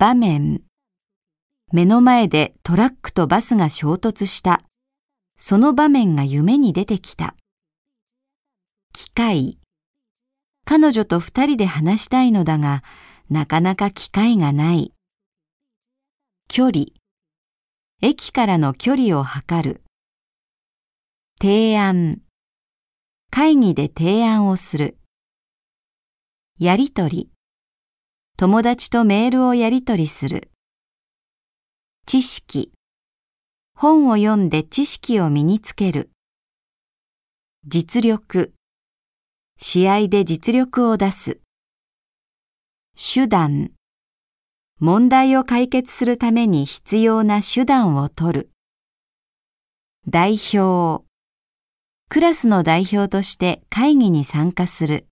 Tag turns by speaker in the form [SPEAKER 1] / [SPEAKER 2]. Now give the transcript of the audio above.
[SPEAKER 1] 場面。目の前でトラックとバスが衝突した。その場面が夢に出てきた。機会。彼女と二人で話したいのだが、なかなか機会がない。距離。駅からの距離を測る。提案。会議で提案をする。やりとり。友達とメールをやりとりする。知識。本を読んで知識を身につける。実力。試合で実力を出す。手段。問題を解決するために必要な手段を取る。代表。クラスの代表として会議に参加する。